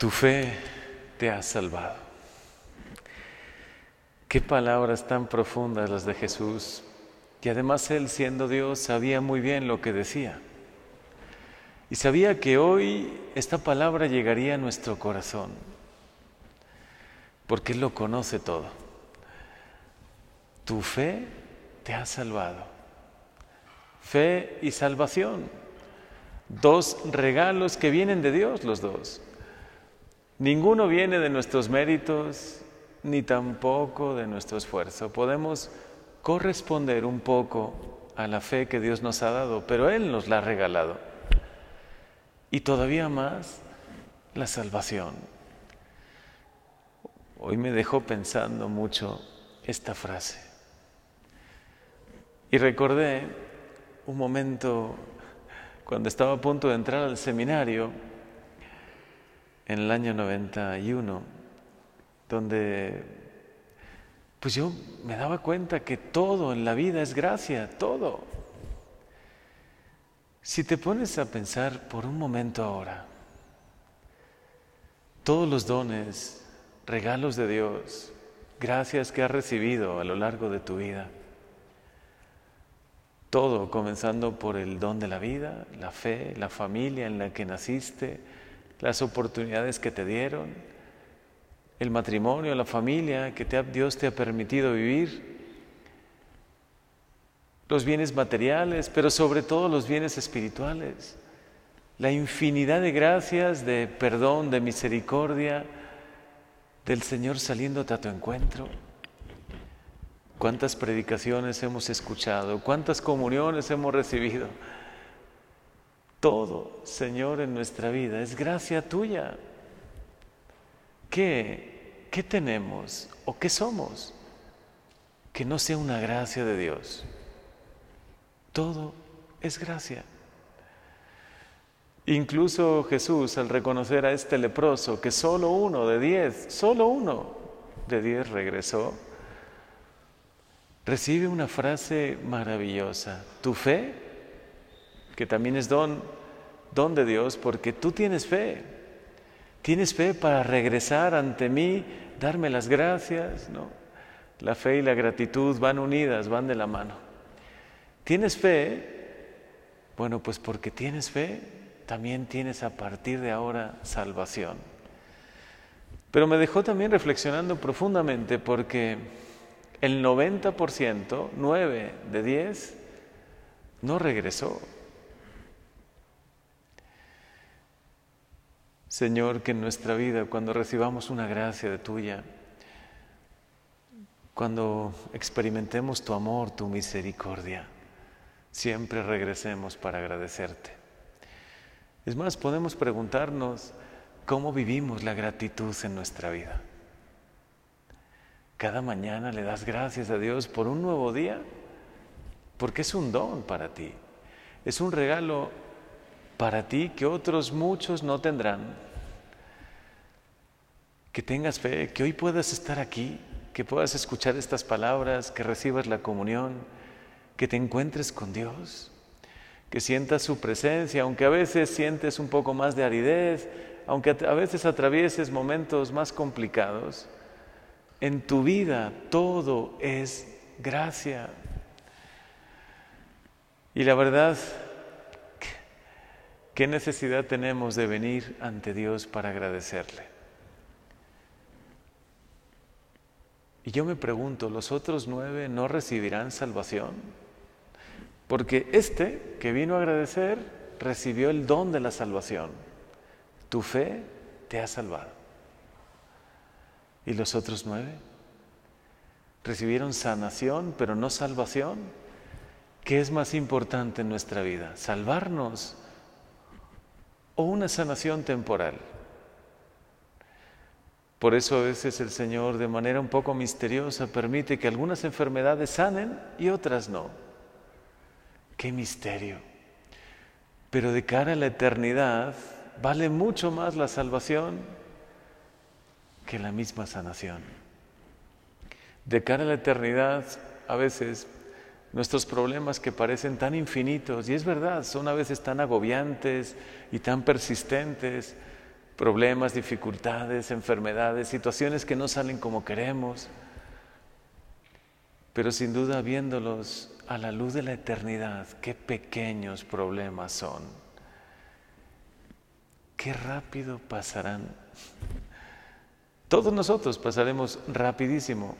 Tu fe te ha salvado. Qué palabras tan profundas las de Jesús. Y además Él, siendo Dios, sabía muy bien lo que decía. Y sabía que hoy esta palabra llegaría a nuestro corazón, porque Él lo conoce todo. Tu fe te ha salvado. Fe y salvación. Dos regalos que vienen de Dios los dos. Ninguno viene de nuestros méritos ni tampoco de nuestro esfuerzo. Podemos corresponder un poco a la fe que Dios nos ha dado, pero Él nos la ha regalado. Y todavía más la salvación. Hoy me dejó pensando mucho esta frase. Y recordé un momento cuando estaba a punto de entrar al seminario en el año 91, donde pues yo me daba cuenta que todo en la vida es gracia, todo. Si te pones a pensar por un momento ahora, todos los dones, regalos de Dios, gracias que has recibido a lo largo de tu vida, todo comenzando por el don de la vida, la fe, la familia en la que naciste, las oportunidades que te dieron, el matrimonio, la familia que Dios te ha permitido vivir, los bienes materiales, pero sobre todo los bienes espirituales, la infinidad de gracias, de perdón, de misericordia del Señor saliéndote a tu encuentro. ¿Cuántas predicaciones hemos escuchado? ¿Cuántas comuniones hemos recibido? Todo, Señor, en nuestra vida es gracia tuya. ¿Qué, qué tenemos o qué somos que no sea una gracia de Dios? Todo es gracia. Incluso Jesús, al reconocer a este leproso, que solo uno de diez, solo uno de diez regresó, recibe una frase maravillosa. Tu fe, que también es don, don de Dios, porque tú tienes fe. Tienes fe para regresar ante mí, darme las gracias, ¿no? La fe y la gratitud van unidas, van de la mano. ¿Tienes fe? Bueno, pues porque tienes fe, también tienes a partir de ahora salvación. Pero me dejó también reflexionando profundamente porque el 90%, 9 de 10, no regresó. Señor, que en nuestra vida, cuando recibamos una gracia de tuya, cuando experimentemos tu amor, tu misericordia, siempre regresemos para agradecerte. Es más, podemos preguntarnos cómo vivimos la gratitud en nuestra vida. Cada mañana le das gracias a Dios por un nuevo día, porque es un don para ti. Es un regalo para ti que otros muchos no tendrán. Que tengas fe, que hoy puedas estar aquí, que puedas escuchar estas palabras, que recibas la comunión, que te encuentres con Dios, que sientas su presencia, aunque a veces sientes un poco más de aridez, aunque a veces atravieses momentos más complicados en tu vida todo es gracia. Y la verdad, ¿qué necesidad tenemos de venir ante Dios para agradecerle? Y yo me pregunto, ¿los otros nueve no recibirán salvación? Porque este que vino a agradecer recibió el don de la salvación. Tu fe te ha salvado. ¿Y los otros nueve? Recibieron sanación, pero no salvación. ¿Qué es más importante en nuestra vida? ¿Salvarnos o una sanación temporal? Por eso a veces el Señor de manera un poco misteriosa permite que algunas enfermedades sanen y otras no. ¡Qué misterio! Pero de cara a la eternidad vale mucho más la salvación que la misma sanación. De cara a la eternidad, a veces nuestros problemas que parecen tan infinitos, y es verdad, son a veces tan agobiantes y tan persistentes, problemas, dificultades, enfermedades, situaciones que no salen como queremos, pero sin duda viéndolos a la luz de la eternidad, qué pequeños problemas son, qué rápido pasarán. Todos nosotros pasaremos rapidísimo.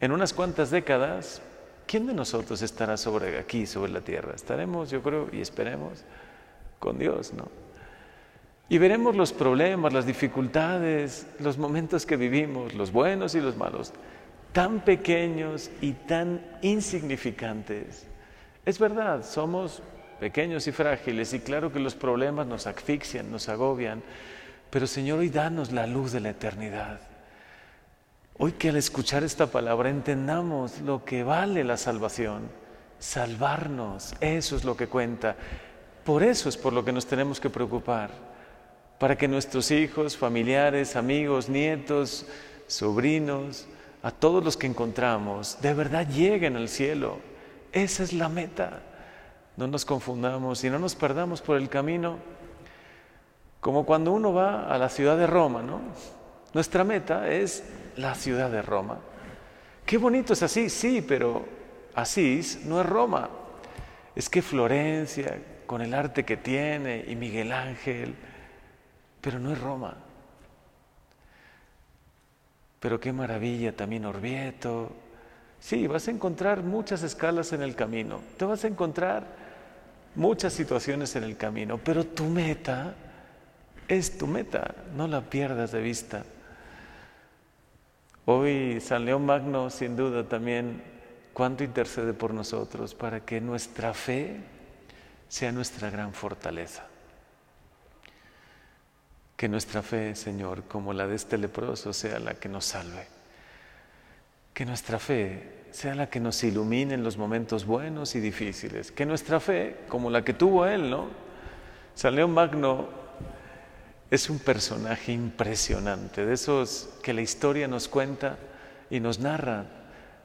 En unas cuantas décadas, ¿quién de nosotros estará sobre aquí, sobre la tierra? Estaremos, yo creo, y esperemos, con Dios, ¿no? Y veremos los problemas, las dificultades, los momentos que vivimos, los buenos y los malos, tan pequeños y tan insignificantes. Es verdad, somos pequeños y frágiles y claro que los problemas nos asfixian, nos agobian, pero Señor, hoy danos la luz de la eternidad. Hoy que al escuchar esta palabra entendamos lo que vale la salvación, salvarnos, eso es lo que cuenta. Por eso es por lo que nos tenemos que preocupar, para que nuestros hijos, familiares, amigos, nietos, sobrinos, a todos los que encontramos, de verdad lleguen al cielo. Esa es la meta. No nos confundamos y no nos perdamos por el camino, como cuando uno va a la ciudad de Roma, ¿no? Nuestra meta es la ciudad de Roma. Qué bonito es así, sí, pero Asís no es Roma. Es que Florencia, con el arte que tiene, y Miguel Ángel, pero no es Roma. Pero qué maravilla también Orvieto. Sí, vas a encontrar muchas escalas en el camino, te vas a encontrar muchas situaciones en el camino, pero tu meta es tu meta, no la pierdas de vista. Hoy San León Magno sin duda también cuánto intercede por nosotros para que nuestra fe sea nuestra gran fortaleza. Que nuestra fe, Señor, como la de este leproso, sea la que nos salve. Que nuestra fe sea la que nos ilumine en los momentos buenos y difíciles. Que nuestra fe, como la que tuvo Él, ¿no? San León Magno es un personaje impresionante, de esos que la historia nos cuenta y nos narra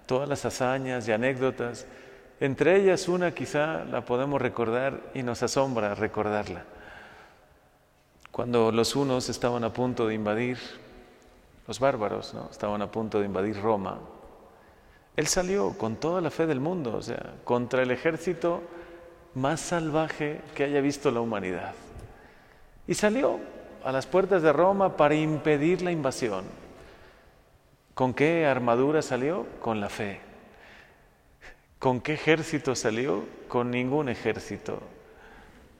todas las hazañas y anécdotas. Entre ellas una quizá la podemos recordar y nos asombra recordarla. Cuando los unos estaban a punto de invadir, los bárbaros, ¿no? estaban a punto de invadir Roma, él salió con toda la fe del mundo, o sea, contra el ejército más salvaje que haya visto la humanidad. Y salió a las puertas de Roma para impedir la invasión. ¿Con qué armadura salió? Con la fe. ¿Con qué ejército salió? Con ningún ejército.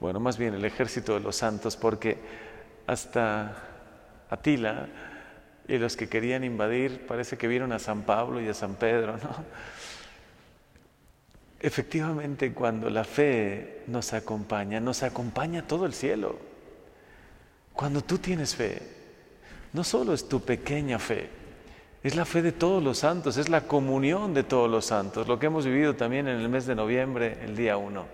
Bueno, más bien el ejército de los santos, porque hasta Atila y los que querían invadir parece que vieron a San Pablo y a San Pedro. Efectivamente, cuando la fe nos acompaña, nos acompaña todo el cielo. Cuando tú tienes fe, no solo es tu pequeña fe, es la fe de todos los santos, es la comunión de todos los santos, lo que hemos vivido también en el mes de noviembre, el día 1.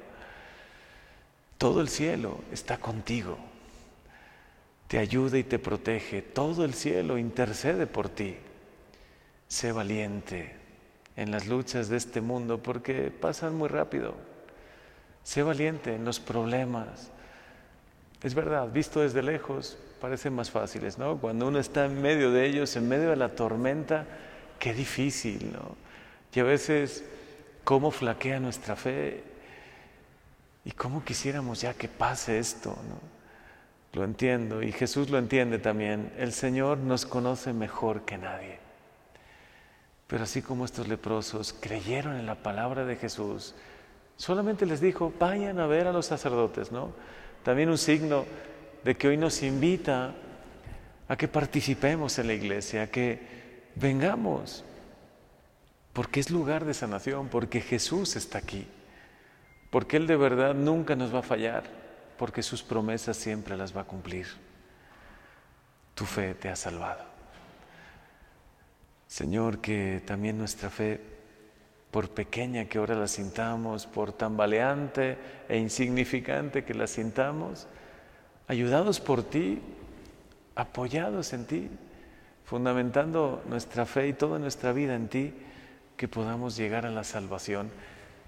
Todo el cielo está contigo, te ayuda y te protege, todo el cielo intercede por ti. Sé valiente en las luchas de este mundo porque pasan muy rápido. Sé valiente en los problemas, es verdad, visto desde lejos, parecen más fáciles, ¿no? Cuando uno está en medio de ellos, en medio de la tormenta, qué difícil, ¿no? Y a veces, cómo flaquea nuestra fe y cómo quisiéramos ya que pase esto, ¿no? Lo entiendo y Jesús lo entiende también. El Señor nos conoce mejor que nadie. Pero así como estos leprosos creyeron en la palabra de Jesús, solamente les dijo, vayan a ver a los sacerdotes, ¿no? También un signo de que hoy nos invita a que participemos en la iglesia, a que vengamos, porque es lugar de sanación, porque Jesús está aquí, porque Él de verdad nunca nos va a fallar, porque sus promesas siempre las va a cumplir. Tu fe te ha salvado. Señor, que también nuestra fe por pequeña que ahora la sintamos, por tambaleante e insignificante que la sintamos, ayudados por ti, apoyados en ti, fundamentando nuestra fe y toda nuestra vida en ti, que podamos llegar a la salvación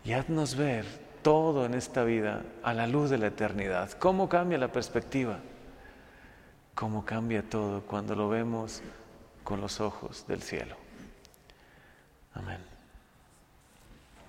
y haznos ver todo en esta vida a la luz de la eternidad. ¿Cómo cambia la perspectiva? cómo cambia todo cuando lo vemos con los ojos del cielo.